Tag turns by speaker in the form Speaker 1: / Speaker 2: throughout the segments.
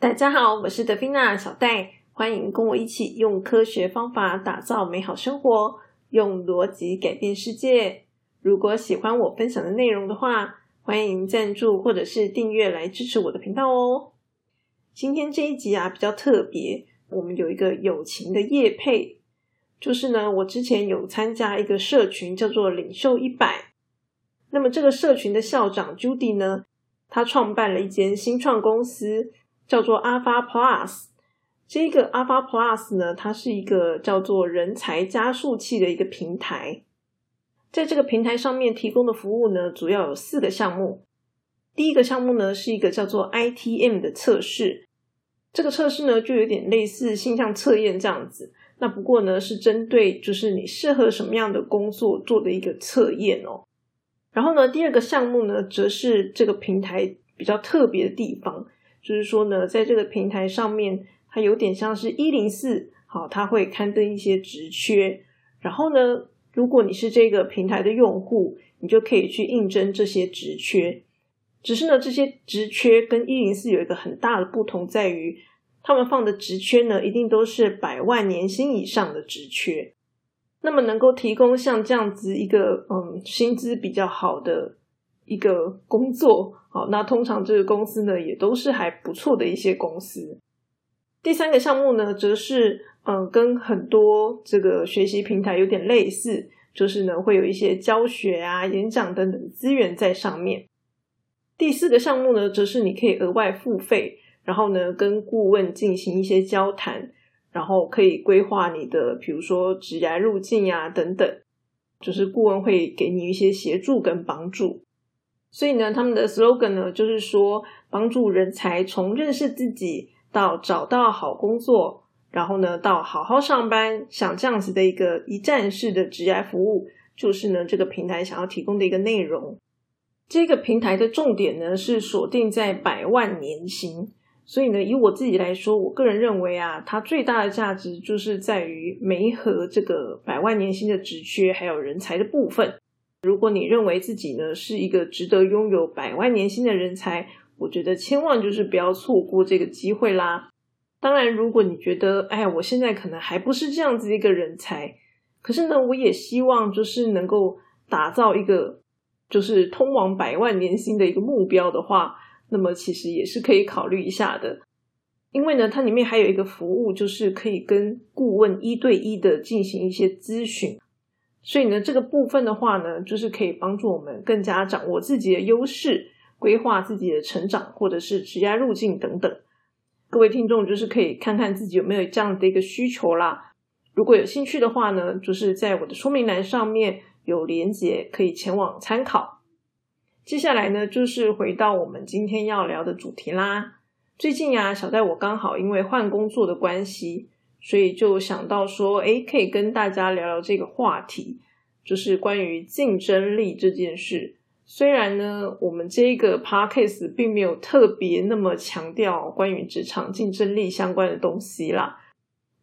Speaker 1: 大家好，我是德菲娜小戴，欢迎跟我一起用科学方法打造美好生活，用逻辑改变世界。如果喜欢我分享的内容的话，欢迎赞助或者是订阅来支持我的频道哦。今天这一集啊比较特别，我们有一个友情的夜配，就是呢，我之前有参加一个社群叫做领袖一百，那么这个社群的校长 Judy 呢，他创办了一间新创公司，叫做 Alpha Plus。这个 Alpha Plus 呢，它是一个叫做人才加速器的一个平台。在这个平台上面提供的服务呢，主要有四个项目。第一个项目呢，是一个叫做 ITM 的测试。这个测试呢，就有点类似性向测验这样子。那不过呢，是针对就是你适合什么样的工作做的一个测验哦。然后呢，第二个项目呢，则是这个平台比较特别的地方，就是说呢，在这个平台上面，它有点像是一零四，好，它会刊登一些职缺。然后呢，如果你是这个平台的用户，你就可以去应征这些职缺。只是呢，这些职缺跟一零四有一个很大的不同，在于他们放的职缺呢，一定都是百万年薪以上的职缺。那么能够提供像这样子一个嗯薪资比较好的一个工作，好，那通常这个公司呢也都是还不错的一些公司。第三个项目呢，则是嗯跟很多这个学习平台有点类似，就是呢会有一些教学啊、演讲等等资源在上面。第四个项目呢，则是你可以额外付费，然后呢跟顾问进行一些交谈，然后可以规划你的，比如说职涯路径啊等等，就是顾问会给你一些协助跟帮助。所以呢，他们的 slogan 呢，就是说帮助人才从认识自己到找到好工作，然后呢到好好上班，像这样子的一个一站式的职业服务，就是呢这个平台想要提供的一个内容。这个平台的重点呢是锁定在百万年薪，所以呢，以我自己来说，我个人认为啊，它最大的价值就是在于媒合这个百万年薪的职缺还有人才的部分。如果你认为自己呢是一个值得拥有百万年薪的人才，我觉得千万就是不要错过这个机会啦。当然，如果你觉得哎呀，我现在可能还不是这样子一个人才，可是呢，我也希望就是能够打造一个。就是通往百万年薪的一个目标的话，那么其实也是可以考虑一下的。因为呢，它里面还有一个服务，就是可以跟顾问一对一的进行一些咨询。所以呢，这个部分的话呢，就是可以帮助我们更加掌握自己的优势，规划自己的成长，或者是职业路径等等。各位听众就是可以看看自己有没有这样的一个需求啦。如果有兴趣的话呢，就是在我的说明栏上面。有连结可以前往参考。接下来呢，就是回到我们今天要聊的主题啦。最近啊，小戴我刚好因为换工作的关系，所以就想到说，诶，可以跟大家聊聊这个话题，就是关于竞争力这件事。虽然呢，我们这个 podcast 并没有特别那么强调关于职场竞争力相关的东西啦，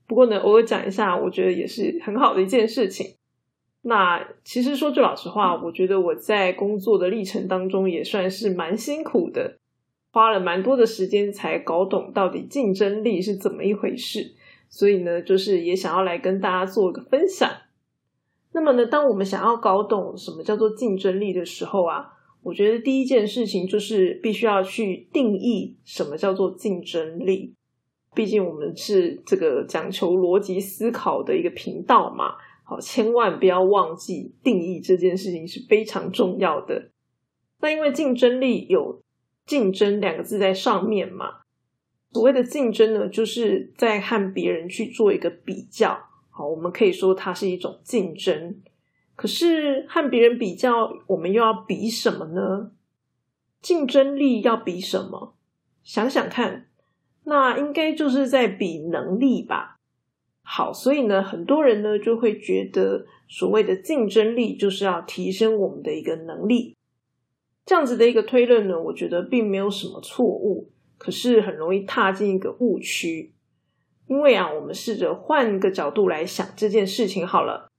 Speaker 1: 不过呢，偶尔讲一下，我觉得也是很好的一件事情。那其实说句老实话，我觉得我在工作的历程当中也算是蛮辛苦的，花了蛮多的时间才搞懂到底竞争力是怎么一回事。所以呢，就是也想要来跟大家做个分享。那么呢，当我们想要搞懂什么叫做竞争力的时候啊，我觉得第一件事情就是必须要去定义什么叫做竞争力。毕竟我们是这个讲求逻辑思考的一个频道嘛。好，千万不要忘记定义这件事情是非常重要的。那因为竞争力有“竞争”两个字在上面嘛，所谓的竞争呢，就是在和别人去做一个比较。好，我们可以说它是一种竞争。可是和别人比较，我们又要比什么呢？竞争力要比什么？想想看，那应该就是在比能力吧。好，所以呢，很多人呢就会觉得所谓的竞争力就是要提升我们的一个能力，这样子的一个推论呢，我觉得并没有什么错误，可是很容易踏进一个误区。因为啊，我们试着换个角度来想这件事情好了，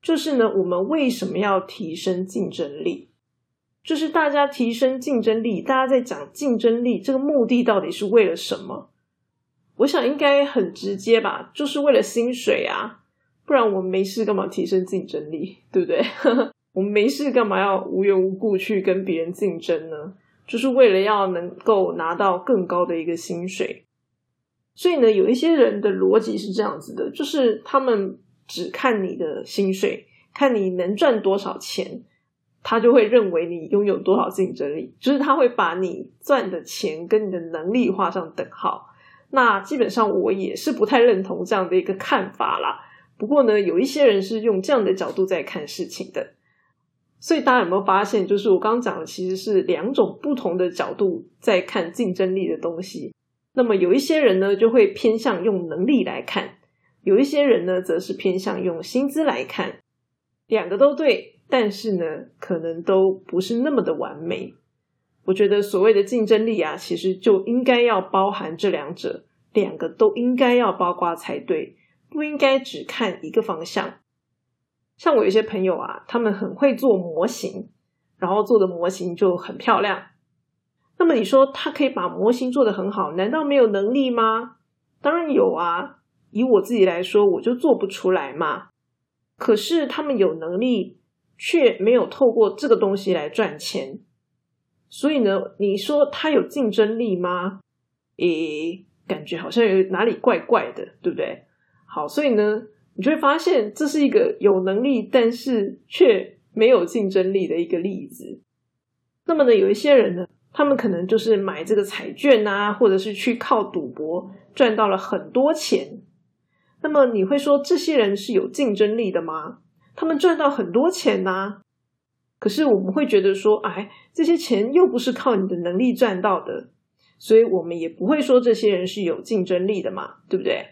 Speaker 1: 就是呢，我们为什么要提升竞争力？就是大家提升竞争力，大家在讲竞争力这个目的到底是为了什么？我想应该很直接吧，就是为了薪水啊，不然我们没事干嘛提升竞争力，对不对？我们没事干嘛要无缘无故去跟别人竞争呢？就是为了要能够拿到更高的一个薪水。所以呢，有一些人的逻辑是这样子的，就是他们只看你的薪水，看你能赚多少钱，他就会认为你拥有多少竞争力，就是他会把你赚的钱跟你的能力画上等号。那基本上我也是不太认同这样的一个看法啦。不过呢，有一些人是用这样的角度在看事情的。所以大家有没有发现，就是我刚刚讲的其实是两种不同的角度在看竞争力的东西。那么有一些人呢，就会偏向用能力来看；有一些人呢，则是偏向用薪资来看。两个都对，但是呢，可能都不是那么的完美。我觉得所谓的竞争力啊，其实就应该要包含这两者，两个都应该要包括才对，不应该只看一个方向。像我有些朋友啊，他们很会做模型，然后做的模型就很漂亮。那么你说他可以把模型做得很好，难道没有能力吗？当然有啊。以我自己来说，我就做不出来嘛。可是他们有能力，却没有透过这个东西来赚钱。所以呢，你说他有竞争力吗？诶，感觉好像有哪里怪怪的，对不对？好，所以呢，你就会发现这是一个有能力但是却没有竞争力的一个例子。那么呢，有一些人呢，他们可能就是买这个彩券啊，或者是去靠赌博赚到了很多钱。那么你会说这些人是有竞争力的吗？他们赚到很多钱呐。可是我们会觉得说，哎，这些钱又不是靠你的能力赚到的，所以我们也不会说这些人是有竞争力的嘛，对不对？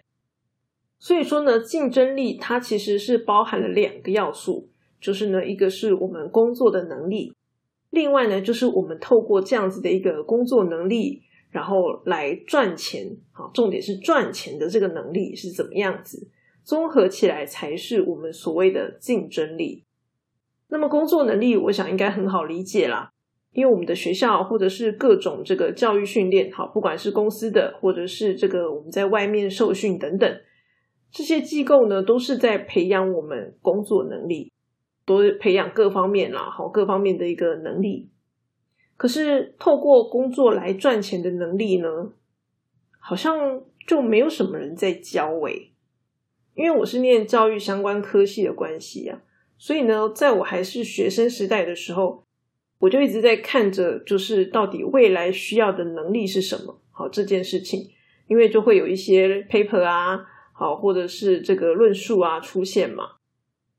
Speaker 1: 所以说呢，竞争力它其实是包含了两个要素，就是呢，一个是我们工作的能力，另外呢，就是我们透过这样子的一个工作能力，然后来赚钱，好，重点是赚钱的这个能力是怎么样子，综合起来才是我们所谓的竞争力。那么工作能力，我想应该很好理解啦，因为我们的学校或者是各种这个教育训练，好，不管是公司的或者是这个我们在外面受训等等，这些机构呢，都是在培养我们工作能力，都培养各方面啦，好，各方面的一个能力。可是透过工作来赚钱的能力呢，好像就没有什么人在教诶，因为我是念教育相关科系的关系啊。所以呢，在我还是学生时代的时候，我就一直在看着，就是到底未来需要的能力是什么。好，这件事情，因为就会有一些 paper 啊，好，或者是这个论述啊出现嘛。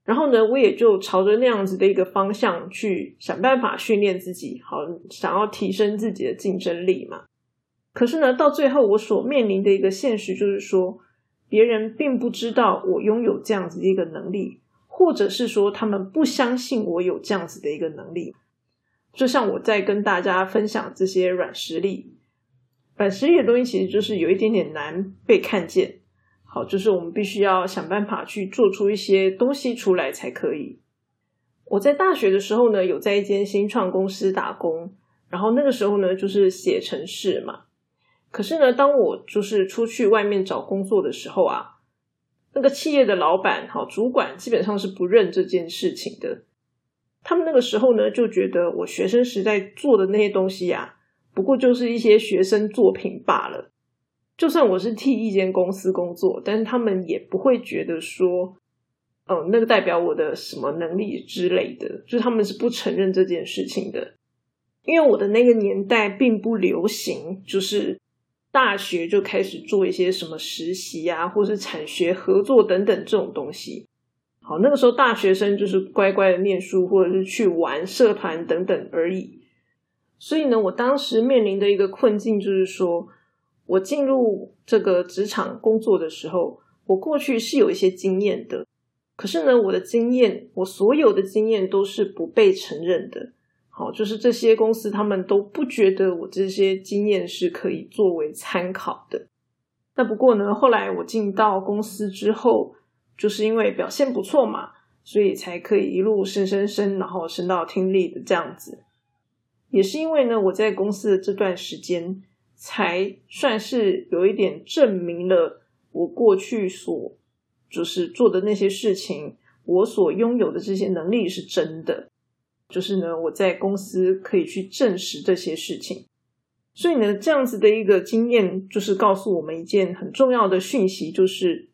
Speaker 1: 然后呢，我也就朝着那样子的一个方向去想办法训练自己，好，想要提升自己的竞争力嘛。可是呢，到最后我所面临的一个现实就是说，别人并不知道我拥有这样子的一个能力。或者是说，他们不相信我有这样子的一个能力。就像我在跟大家分享这些软实力，软实力的东西，其实就是有一点点难被看见。好，就是我们必须要想办法去做出一些东西出来才可以。我在大学的时候呢，有在一间新创公司打工，然后那个时候呢，就是写程式嘛。可是呢，当我就是出去外面找工作的时候啊。那个企业的老板、好主管基本上是不认这件事情的。他们那个时候呢，就觉得我学生时代做的那些东西呀，不过就是一些学生作品罢了。就算我是替一间公司工作，但是他们也不会觉得说，嗯，那个代表我的什么能力之类的，就他们是不承认这件事情的。因为我的那个年代并不流行，就是。大学就开始做一些什么实习啊，或是产学合作等等这种东西。好，那个时候大学生就是乖乖的念书，或者是去玩社团等等而已。所以呢，我当时面临的一个困境就是说，我进入这个职场工作的时候，我过去是有一些经验的，可是呢，我的经验，我所有的经验都是不被承认的。好，就是这些公司，他们都不觉得我这些经验是可以作为参考的。那不过呢，后来我进到公司之后，就是因为表现不错嘛，所以才可以一路升升升，然后升到听力的这样子。也是因为呢，我在公司的这段时间，才算是有一点证明了我过去所就是做的那些事情，我所拥有的这些能力是真的。就是呢，我在公司可以去证实这些事情。所以呢，这样子的一个经验，就是告诉我们一件很重要的讯息，就是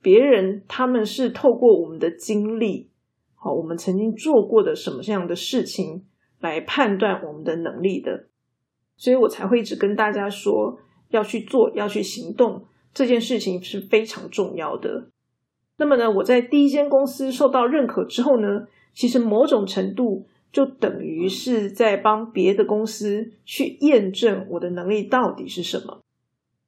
Speaker 1: 别人他们是透过我们的经历，好，我们曾经做过的什么样的事情来判断我们的能力的。所以我才会一直跟大家说，要去做，要去行动，这件事情是非常重要的。那么呢，我在第一间公司受到认可之后呢，其实某种程度。就等于是在帮别的公司去验证我的能力到底是什么。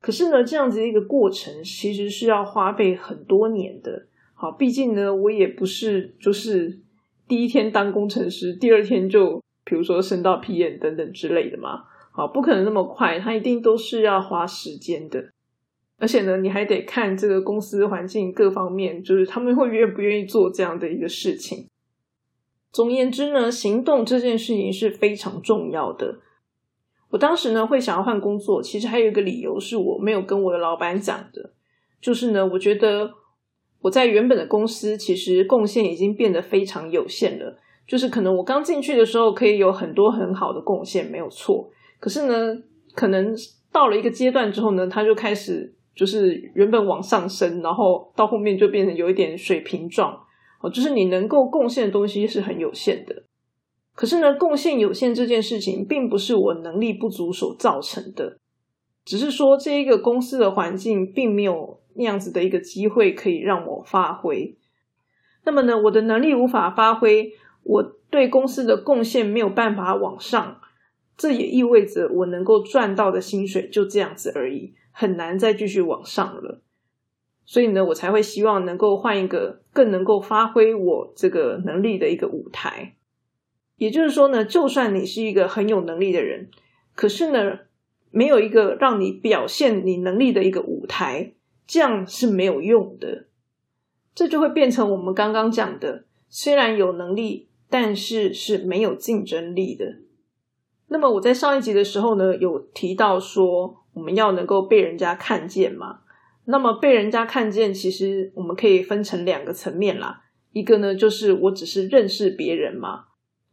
Speaker 1: 可是呢，这样子一个过程其实是要花费很多年的。好，毕竟呢，我也不是就是第一天当工程师，第二天就比如说升到 PM 等等之类的嘛。好，不可能那么快，它一定都是要花时间的。而且呢，你还得看这个公司环境各方面，就是他们会愿不愿意做这样的一个事情。总而言之呢，行动这件事情是非常重要的。我当时呢会想要换工作，其实还有一个理由是我没有跟我的老板讲的，就是呢，我觉得我在原本的公司其实贡献已经变得非常有限了。就是可能我刚进去的时候可以有很多很好的贡献，没有错。可是呢，可能到了一个阶段之后呢，他就开始就是原本往上升，然后到后面就变成有一点水平状。哦，就是你能够贡献的东西是很有限的。可是呢，贡献有限这件事情，并不是我能力不足所造成的，只是说这一个公司的环境并没有那样子的一个机会可以让我发挥。那么呢，我的能力无法发挥，我对公司的贡献没有办法往上，这也意味着我能够赚到的薪水就这样子而已，很难再继续往上了。所以呢，我才会希望能够换一个更能够发挥我这个能力的一个舞台。也就是说呢，就算你是一个很有能力的人，可是呢，没有一个让你表现你能力的一个舞台，这样是没有用的。这就会变成我们刚刚讲的，虽然有能力，但是是没有竞争力的。那么我在上一集的时候呢，有提到说，我们要能够被人家看见嘛。那么被人家看见，其实我们可以分成两个层面啦。一个呢，就是我只是认识别人嘛，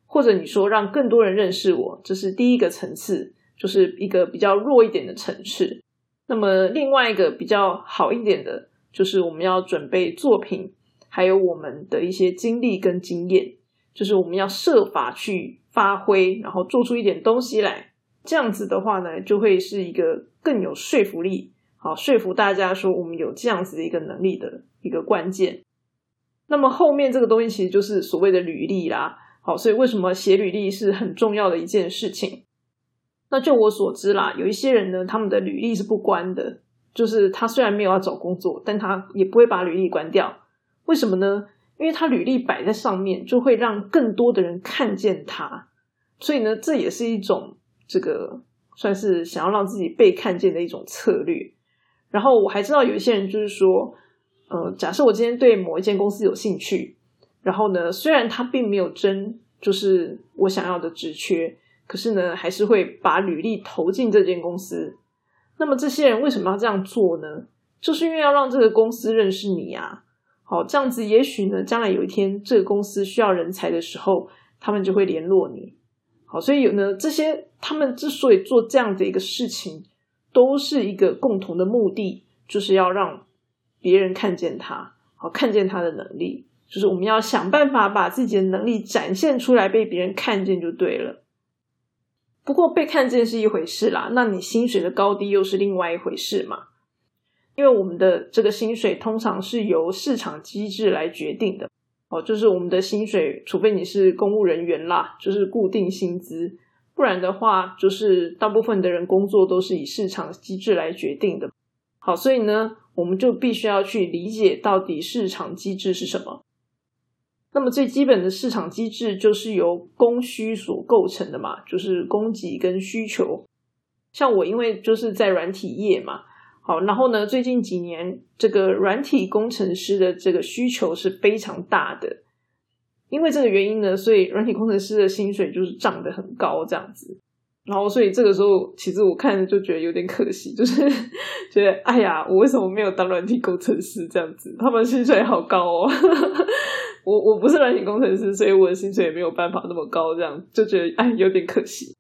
Speaker 1: 或者你说让更多人认识我，这是第一个层次，就是一个比较弱一点的层次。那么另外一个比较好一点的，就是我们要准备作品，还有我们的一些经历跟经验，就是我们要设法去发挥，然后做出一点东西来。这样子的话呢，就会是一个更有说服力。好，说服大家说我们有这样子的一个能力的一个关键。那么后面这个东西其实就是所谓的履历啦。好，所以为什么写履历是很重要的一件事情？那就我所知啦，有一些人呢，他们的履历是不关的，就是他虽然没有要找工作，但他也不会把履历关掉。为什么呢？因为他履历摆在上面，就会让更多的人看见他。所以呢，这也是一种这个算是想要让自己被看见的一种策略。然后我还知道有一些人就是说，呃，假设我今天对某一间公司有兴趣，然后呢，虽然他并没有真就是我想要的职缺，可是呢，还是会把履历投进这间公司。那么这些人为什么要这样做呢？就是因为要让这个公司认识你啊。好，这样子也许呢，将来有一天这个公司需要人才的时候，他们就会联络你。好，所以有呢，这些他们之所以做这样的一个事情。都是一个共同的目的，就是要让别人看见他，好看见他的能力，就是我们要想办法把自己的能力展现出来，被别人看见就对了。不过被看见是一回事啦，那你薪水的高低又是另外一回事嘛？因为我们的这个薪水通常是由市场机制来决定的，哦，就是我们的薪水，除非你是公务人员啦，就是固定薪资。不然的话，就是大部分的人工作都是以市场机制来决定的。好，所以呢，我们就必须要去理解到底市场机制是什么。那么最基本的市场机制就是由供需所构成的嘛，就是供给跟需求。像我因为就是在软体业嘛，好，然后呢，最近几年这个软体工程师的这个需求是非常大的。因为这个原因呢，所以软体工程师的薪水就是涨得很高，这样子。然后，所以这个时候，其实我看着就觉得有点可惜，就是 觉得，哎呀，我为什么没有当软体工程师这样子？他们薪水好高哦，我我不是软体工程师，所以我的薪水也没有办法那么高，这样就觉得，哎，有点可惜。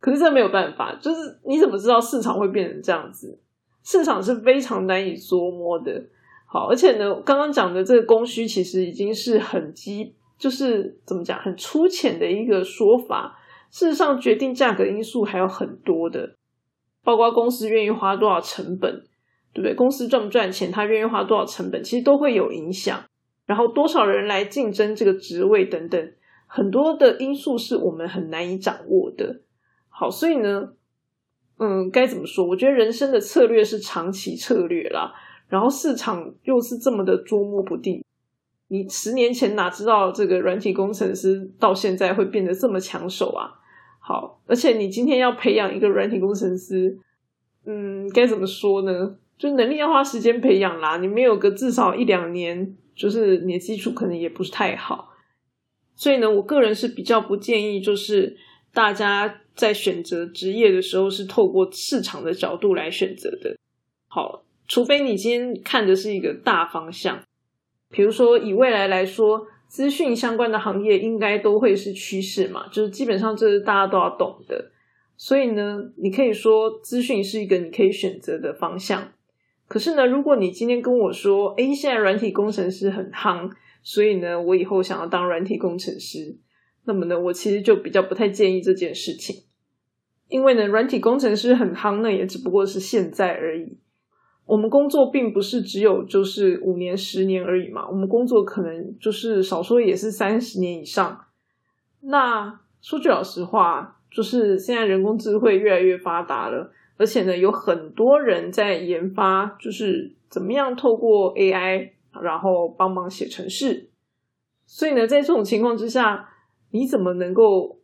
Speaker 1: 可是这没有办法，就是你怎么知道市场会变成这样子？市场是非常难以捉摸的。好，而且呢，刚刚讲的这个供需其实已经是很基，就是怎么讲，很粗浅的一个说法。事实上，决定价格因素还有很多的，包括公司愿意花多少成本，对不对？公司赚不赚钱，他愿意花多少成本，其实都会有影响。然后多少人来竞争这个职位等等，很多的因素是我们很难以掌握的。好，所以呢，嗯，该怎么说？我觉得人生的策略是长期策略啦。然后市场又是这么的捉摸不定。你十年前哪知道这个软体工程师到现在会变得这么抢手啊？好，而且你今天要培养一个软体工程师，嗯，该怎么说呢？就能力要花时间培养啦。你没有个至少一两年，就是你的基础可能也不是太好。所以呢，我个人是比较不建议，就是大家在选择职业的时候是透过市场的角度来选择的。好，除非你今天看的是一个大方向，比如说以未来来说。资讯相关的行业应该都会是趋势嘛，就是基本上这是大家都要懂的。所以呢，你可以说资讯是一个你可以选择的方向。可是呢，如果你今天跟我说，诶，现在软体工程师很夯，所以呢，我以后想要当软体工程师，那么呢，我其实就比较不太建议这件事情，因为呢，软体工程师很夯，那也只不过是现在而已。我们工作并不是只有就是五年、十年而已嘛，我们工作可能就是少说也是三十年以上。那说句老实话，就是现在人工智慧越来越发达了，而且呢，有很多人在研发，就是怎么样透过 AI，然后帮忙写程式。所以呢，在这种情况之下，你怎么能够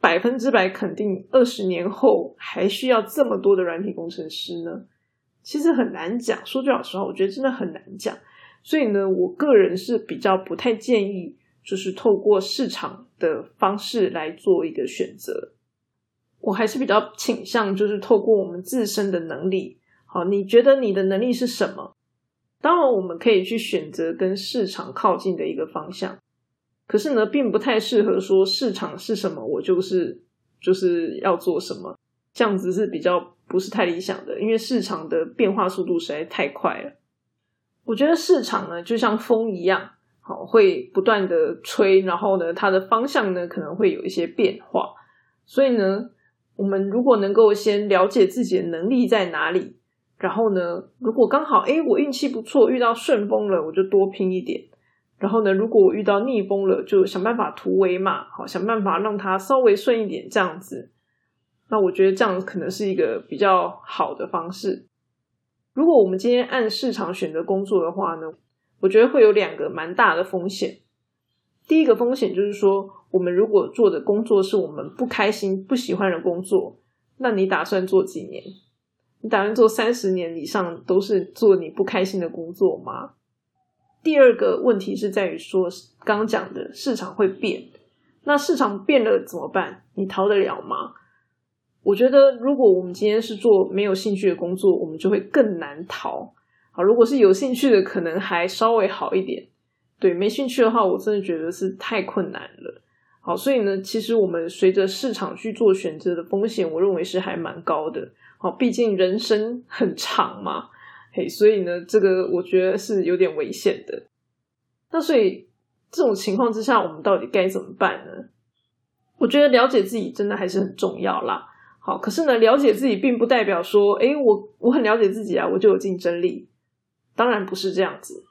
Speaker 1: 百分之百肯定二十年后还需要这么多的软体工程师呢？其实很难讲，说句老实话，我觉得真的很难讲。所以呢，我个人是比较不太建议，就是透过市场的方式来做一个选择。我还是比较倾向，就是透过我们自身的能力。好，你觉得你的能力是什么？当然，我们可以去选择跟市场靠近的一个方向。可是呢，并不太适合说市场是什么，我就是就是要做什么。这样子是比较。不是太理想的，因为市场的变化速度实在太快了。我觉得市场呢，就像风一样，好会不断的吹，然后呢，它的方向呢可能会有一些变化。所以呢，我们如果能够先了解自己的能力在哪里，然后呢，如果刚好哎我运气不错，遇到顺风了，我就多拼一点。然后呢，如果我遇到逆风了，就想办法突围嘛，好想办法让它稍微顺一点，这样子。那我觉得这样可能是一个比较好的方式。如果我们今天按市场选择工作的话呢，我觉得会有两个蛮大的风险。第一个风险就是说，我们如果做的工作是我们不开心、不喜欢的工作，那你打算做几年？你打算做三十年以上都是做你不开心的工作吗？第二个问题是在于说，刚刚讲的市场会变，那市场变了怎么办？你逃得了吗？我觉得，如果我们今天是做没有兴趣的工作，我们就会更难逃。好，如果是有兴趣的，可能还稍微好一点。对，没兴趣的话，我真的觉得是太困难了。好，所以呢，其实我们随着市场去做选择的风险，我认为是还蛮高的。好，毕竟人生很长嘛，嘿，所以呢，这个我觉得是有点危险的。那所以这种情况之下，我们到底该怎么办呢？我觉得了解自己真的还是很重要啦。好，可是呢，了解自己并不代表说，诶，我我很了解自己啊，我就有竞争力。当然不是这样子，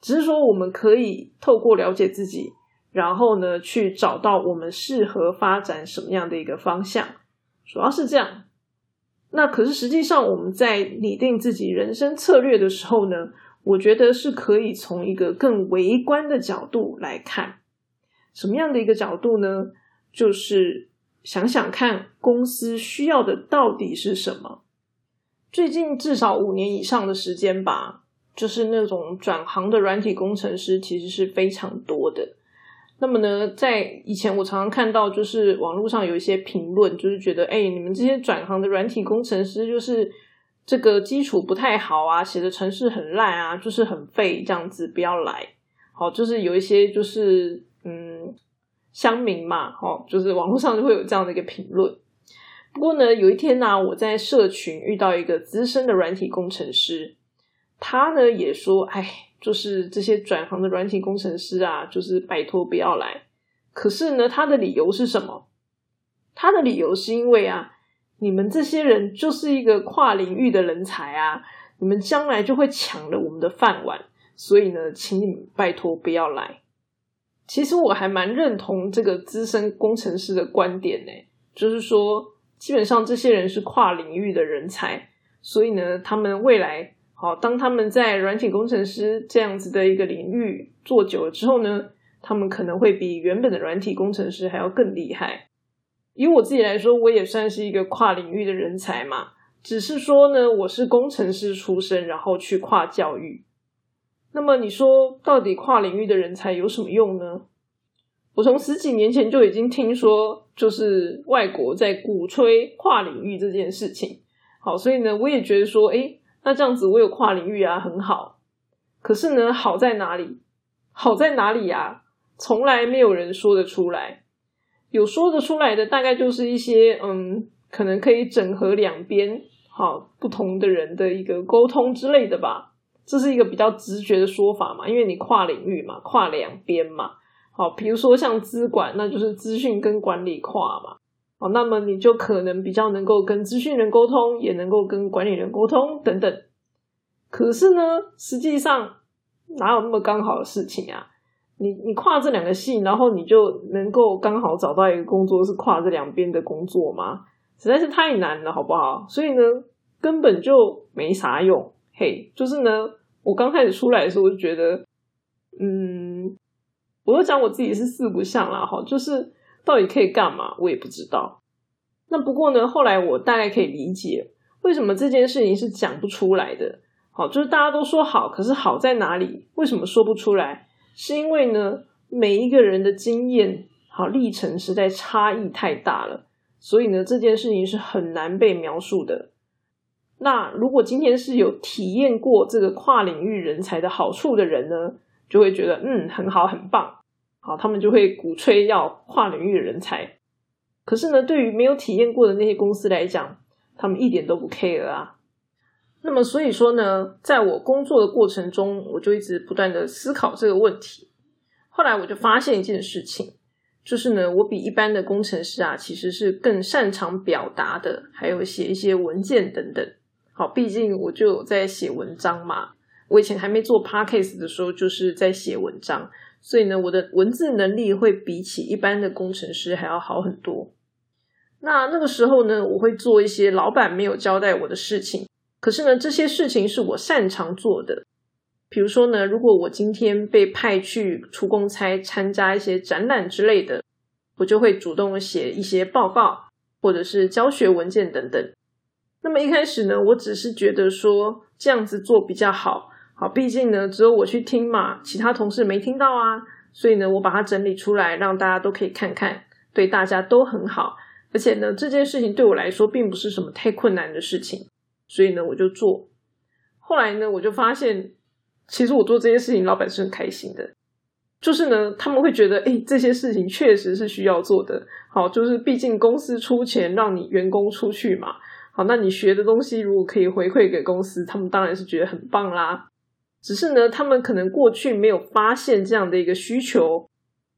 Speaker 1: 只是说我们可以透过了解自己，然后呢，去找到我们适合发展什么样的一个方向，主要是这样。那可是实际上我们在拟定自己人生策略的时候呢，我觉得是可以从一个更微观的角度来看，什么样的一个角度呢？就是。想想看，公司需要的到底是什么？最近至少五年以上的时间吧，就是那种转行的软体工程师其实是非常多的。那么呢，在以前我常常看到，就是网络上有一些评论，就是觉得，哎，你们这些转行的软体工程师，就是这个基础不太好啊，写的程式很烂啊，就是很废这样子，不要来。好，就是有一些就是嗯乡民嘛，哦，就是网络上就会有这样的一个评论。不过呢，有一天呢，我在社群遇到一个资深的软体工程师，他呢也说，哎。就是这些转行的软体工程师啊，就是拜托不要来。可是呢，他的理由是什么？他的理由是因为啊，你们这些人就是一个跨领域的人才啊，你们将来就会抢了我们的饭碗，所以呢，请你们拜托不要来。其实我还蛮认同这个资深工程师的观点呢，就是说，基本上这些人是跨领域的人才，所以呢，他们未来。好，当他们在软体工程师这样子的一个领域做久了之后呢，他们可能会比原本的软体工程师还要更厉害。以我自己来说，我也算是一个跨领域的人才嘛，只是说呢，我是工程师出身，然后去跨教育。那么你说，到底跨领域的人才有什么用呢？我从十几年前就已经听说，就是外国在鼓吹跨领域这件事情。好，所以呢，我也觉得说，哎。那这样子，我有跨领域啊，很好。可是呢，好在哪里？好在哪里呀？从来没有人说得出来。有说得出来的，大概就是一些嗯，可能可以整合两边好不同的人的一个沟通之类的吧。这是一个比较直觉的说法嘛，因为你跨领域嘛，跨两边嘛。好，比如说像资管，那就是资讯跟管理跨嘛。哦，那么你就可能比较能够跟资讯人沟通，也能够跟管理人沟通等等。可是呢，实际上哪有那么刚好的事情啊？你你跨这两个系，然后你就能够刚好找到一个工作是跨这两边的工作吗？实在是太难了，好不好？所以呢，根本就没啥用。嘿，就是呢，我刚开始出来的时候，我就觉得，嗯，我都讲我自己是四不像啦，哈，就是。到底可以干嘛？我也不知道。那不过呢，后来我大概可以理解为什么这件事情是讲不出来的。好，就是大家都说好，可是好在哪里？为什么说不出来？是因为呢，每一个人的经验好历程实在差异太大了，所以呢，这件事情是很难被描述的。那如果今天是有体验过这个跨领域人才的好处的人呢，就会觉得嗯，很好，很棒。好，他们就会鼓吹要跨领域的人才。可是呢，对于没有体验过的那些公司来讲，他们一点都不 care 啊。那么，所以说呢，在我工作的过程中，我就一直不断的思考这个问题。后来我就发现一件事情，就是呢，我比一般的工程师啊，其实是更擅长表达的，还有写一些文件等等。好，毕竟我就在写文章嘛。我以前还没做 podcast 的时候，就是在写文章。所以呢，我的文字能力会比起一般的工程师还要好很多。那那个时候呢，我会做一些老板没有交代我的事情，可是呢，这些事情是我擅长做的。比如说呢，如果我今天被派去出公差，参加一些展览之类的，我就会主动写一些报告，或者是教学文件等等。那么一开始呢，我只是觉得说这样子做比较好。好，毕竟呢，只有我去听嘛，其他同事没听到啊，所以呢，我把它整理出来，让大家都可以看看，对大家都很好。而且呢，这件事情对我来说并不是什么太困难的事情，所以呢，我就做。后来呢，我就发现，其实我做这些事情，老板是很开心的。就是呢，他们会觉得，哎，这些事情确实是需要做的。好，就是毕竟公司出钱让你员工出去嘛。好，那你学的东西如果可以回馈给公司，他们当然是觉得很棒啦。只是呢，他们可能过去没有发现这样的一个需求，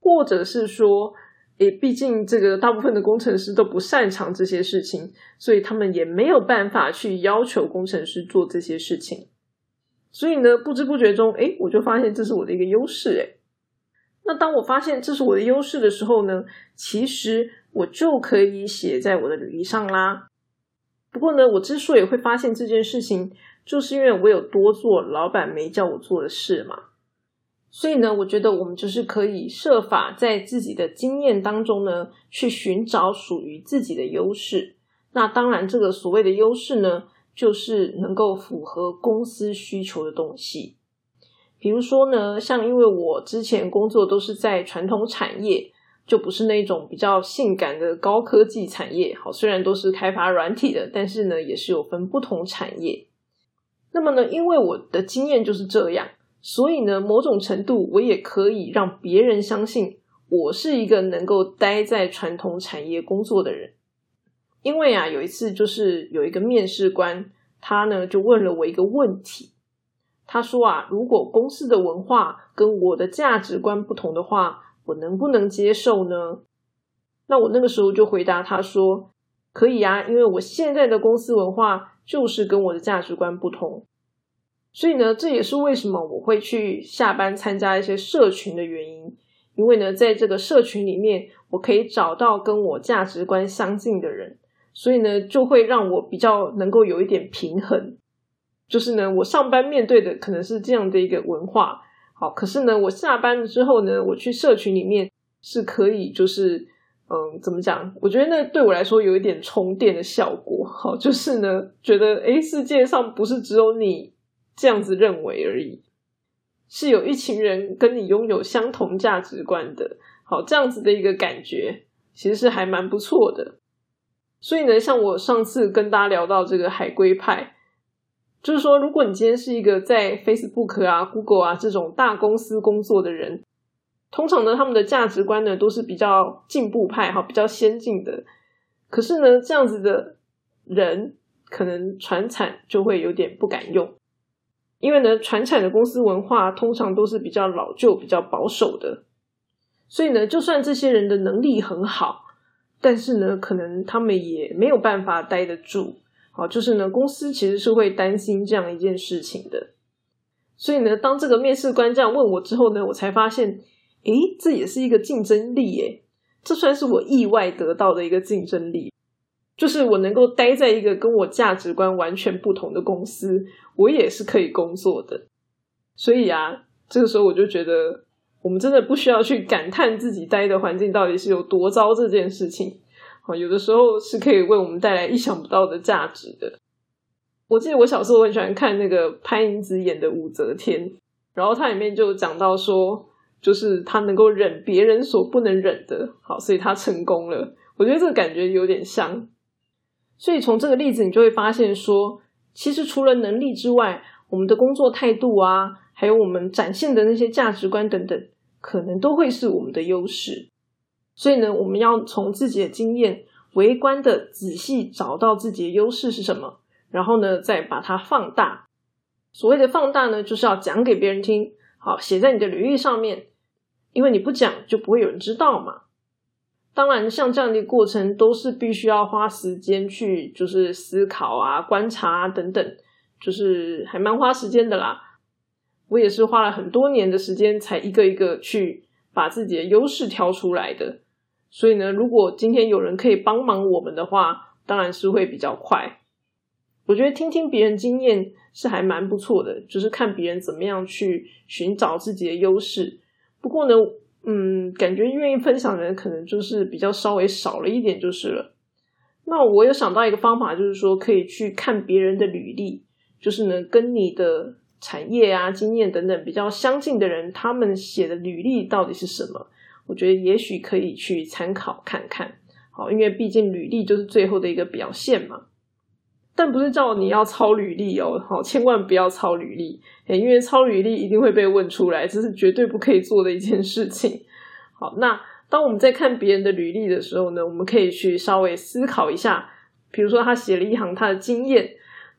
Speaker 1: 或者是说，诶，毕竟这个大部分的工程师都不擅长这些事情，所以他们也没有办法去要求工程师做这些事情。所以呢，不知不觉中，诶，我就发现这是我的一个优势。诶，那当我发现这是我的优势的时候呢，其实我就可以写在我的履历上啦。不过呢，我之所以会发现这件事情，就是因为我有多做老板没叫我做的事嘛，所以呢，我觉得我们就是可以设法在自己的经验当中呢，去寻找属于自己的优势。那当然，这个所谓的优势呢，就是能够符合公司需求的东西。比如说呢，像因为我之前工作都是在传统产业，就不是那种比较性感的高科技产业。好，虽然都是开发软体的，但是呢，也是有分不同产业。那么呢，因为我的经验就是这样，所以呢，某种程度我也可以让别人相信我是一个能够待在传统产业工作的人。因为啊，有一次就是有一个面试官，他呢就问了我一个问题。他说啊，如果公司的文化跟我的价值观不同的话，我能不能接受呢？那我那个时候就回答他说，可以啊，因为我现在的公司文化就是跟我的价值观不同，所以呢，这也是为什么我会去下班参加一些社群的原因。因为呢，在这个社群里面，我可以找到跟我价值观相近的人，所以呢，就会让我比较能够有一点平衡。就是呢，我上班面对的可能是这样的一个文化，好，可是呢，我下班了之后呢，我去社群里面是可以，就是嗯，怎么讲？我觉得那对我来说有一点充电的效果，好，就是呢，觉得诶世界上不是只有你这样子认为而已，是有一群人跟你拥有相同价值观的，好，这样子的一个感觉，其实是还蛮不错的。所以呢，像我上次跟大家聊到这个海龟派。就是说，如果你今天是一个在 Facebook 啊、Google 啊这种大公司工作的人，通常呢，他们的价值观呢都是比较进步派哈，比较先进的。可是呢，这样子的人可能传产就会有点不敢用，因为呢，传产的公司文化通常都是比较老旧、比较保守的。所以呢，就算这些人的能力很好，但是呢，可能他们也没有办法待得住。好，就是呢，公司其实是会担心这样一件事情的，所以呢，当这个面试官这样问我之后呢，我才发现，诶，这也是一个竞争力耶，这算是我意外得到的一个竞争力，就是我能够待在一个跟我价值观完全不同的公司，我也是可以工作的，所以啊，这个时候我就觉得，我们真的不需要去感叹自己待的环境到底是有多糟这件事情。有的时候是可以为我们带来意想不到的价值的。我记得我小时候很喜欢看那个潘迎紫演的《武则天》，然后它里面就讲到说，就是他能够忍别人所不能忍的，好，所以他成功了。我觉得这个感觉有点像。所以从这个例子，你就会发现说，其实除了能力之外，我们的工作态度啊，还有我们展现的那些价值观等等，可能都会是我们的优势。所以呢，我们要从自己的经验，围观的仔细找到自己的优势是什么，然后呢，再把它放大。所谓的放大呢，就是要讲给别人听，好写在你的履历上面，因为你不讲就不会有人知道嘛。当然，像这样的过程都是必须要花时间去，就是思考啊、观察啊等等，就是还蛮花时间的啦。我也是花了很多年的时间，才一个一个去。把自己的优势挑出来的，所以呢，如果今天有人可以帮忙我们的话，当然是会比较快。我觉得听听别人经验是还蛮不错的，就是看别人怎么样去寻找自己的优势。不过呢，嗯，感觉愿意分享的人可能就是比较稍微少了一点，就是了。那我有想到一个方法，就是说可以去看别人的履历，就是呢，跟你的。产业啊、经验等等比较相近的人，他们写的履历到底是什么？我觉得也许可以去参考看看。好，因为毕竟履历就是最后的一个表现嘛。但不是叫你要抄履历哦，好，千万不要抄履历，因为抄履历一定会被问出来，这是绝对不可以做的一件事情。好，那当我们在看别人的履历的时候呢，我们可以去稍微思考一下，比如说他写了一行他的经验，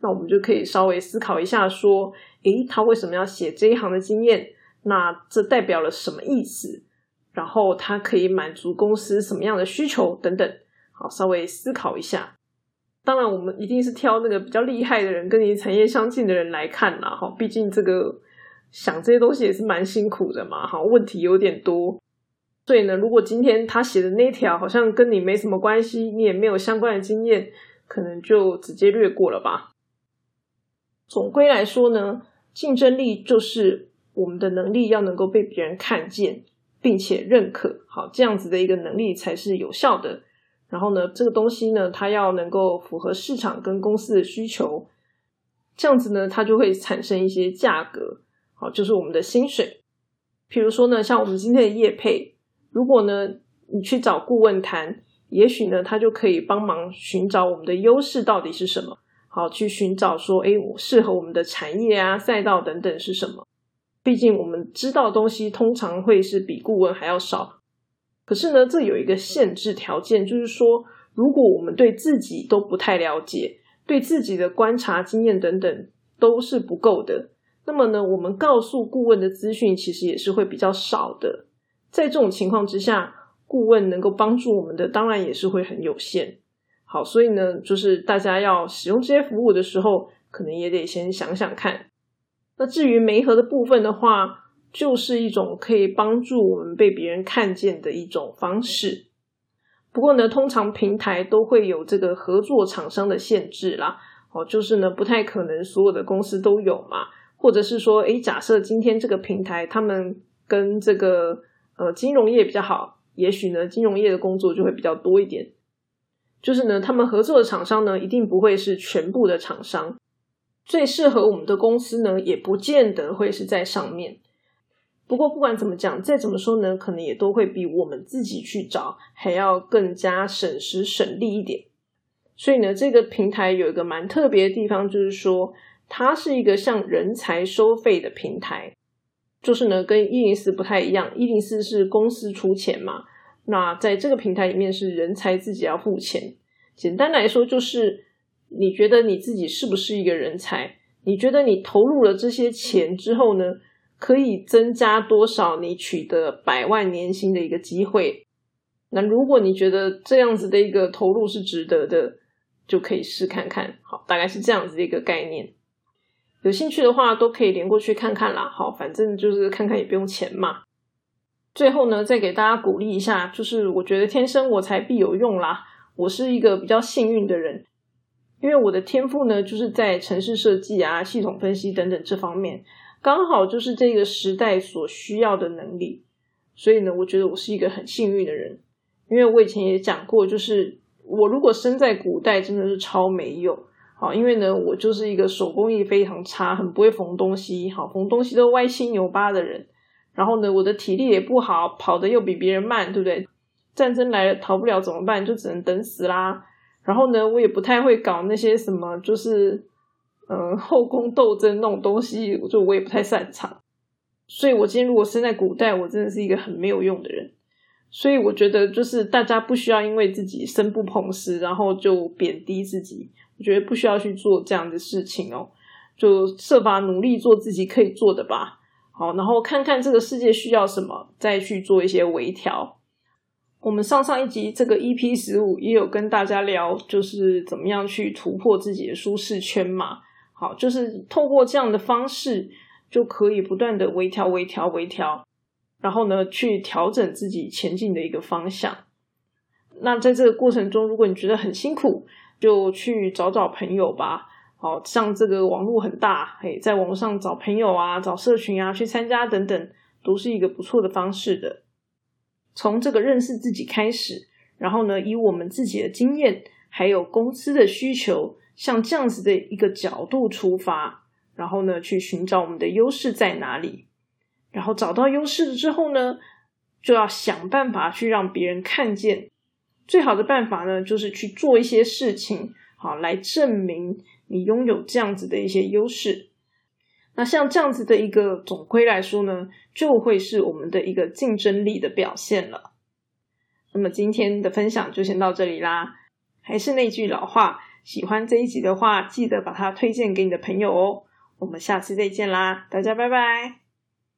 Speaker 1: 那我们就可以稍微思考一下说。诶，他为什么要写这一行的经验？那这代表了什么意思？然后他可以满足公司什么样的需求等等？好，稍微思考一下。当然，我们一定是挑那个比较厉害的人，跟你产业相近的人来看啦。哈，毕竟这个想这些东西也是蛮辛苦的嘛。哈，问题有点多。所以呢，如果今天他写的那条好像跟你没什么关系，你也没有相关的经验，可能就直接略过了吧。总归来说呢。竞争力就是我们的能力要能够被别人看见，并且认可，好这样子的一个能力才是有效的。然后呢，这个东西呢，它要能够符合市场跟公司的需求，这样子呢，它就会产生一些价格。好，就是我们的薪水。比如说呢，像我们今天的业配，如果呢你去找顾问谈，也许呢他就可以帮忙寻找我们的优势到底是什么，好去寻找说，哎，适合我们的产业啊、赛道等等是什么。毕竟我们知道东西通常会是比顾问还要少，可是呢，这有一个限制条件，就是说，如果我们对自己都不太了解，对自己的观察经验等等都是不够的，那么呢，我们告诉顾问的资讯其实也是会比较少的。在这种情况之下，顾问能够帮助我们的当然也是会很有限。好，所以呢，就是大家要使用这些服务的时候，可能也得先想想看。那至于媒合的部分的话，就是一种可以帮助我们被别人看见的一种方式。不过呢，通常平台都会有这个合作厂商的限制啦。哦，就是呢，不太可能所有的公司都有嘛。或者是说，诶，假设今天这个平台他们跟这个呃金融业比较好，也许呢，金融业的工作就会比较多一点。就是呢，他们合作的厂商呢，一定不会是全部的厂商。最适合我们的公司呢，也不见得会是在上面。不过不管怎么讲，再怎么说呢，可能也都会比我们自己去找还要更加省时省力一点。所以呢，这个平台有一个蛮特别的地方，就是说它是一个向人才收费的平台。就是呢，跟一零四不太一样，一零四是公司出钱嘛，那在这个平台里面是人才自己要付钱。简单来说就是。你觉得你自己是不是一个人才？你觉得你投入了这些钱之后呢，可以增加多少你取得百万年薪的一个机会？那如果你觉得这样子的一个投入是值得的，就可以试看看。好，大概是这样子的一个概念。有兴趣的话都可以连过去看看啦。好，反正就是看看也不用钱嘛。最后呢，再给大家鼓励一下，就是我觉得天生我材必有用啦。我是一个比较幸运的人。因为我的天赋呢，就是在城市设计啊、系统分析等等这方面，刚好就是这个时代所需要的能力。所以呢，我觉得我是一个很幸运的人。因为我以前也讲过，就是我如果生在古代，真的是超没用。好，因为呢，我就是一个手工艺非常差、很不会缝东西、好缝东西都歪七扭八的人。然后呢，我的体力也不好，跑的又比别人慢，对不对？战争来了，逃不了怎么办？就只能等死啦。然后呢，我也不太会搞那些什么，就是嗯后宫斗争那种东西，就我也不太擅长。所以，我今天如果生在古代，我真的是一个很没有用的人。所以，我觉得就是大家不需要因为自己生不逢时，然后就贬低自己。我觉得不需要去做这样的事情哦，就设法努力做自己可以做的吧。好，然后看看这个世界需要什么，再去做一些微调。我们上上一集这个 EP 十五也有跟大家聊，就是怎么样去突破自己的舒适圈嘛。好，就是透过这样的方式，就可以不断的微调、微调、微调，然后呢，去调整自己前进的一个方向。那在这个过程中，如果你觉得很辛苦，就去找找朋友吧。好，像这个网络很大，嘿，在网络上找朋友啊，找社群啊，去参加等等，都是一个不错的方式的。从这个认识自己开始，然后呢，以我们自己的经验，还有公司的需求，像这样子的一个角度出发，然后呢，去寻找我们的优势在哪里。然后找到优势了之后呢，就要想办法去让别人看见。最好的办法呢，就是去做一些事情，好来证明你拥有这样子的一些优势。那像这样子的一个总归来说呢，就会是我们的一个竞争力的表现了。那么今天的分享就先到这里啦。还是那句老话，喜欢这一集的话，记得把它推荐给你的朋友哦。我们下次再见啦，大家拜拜。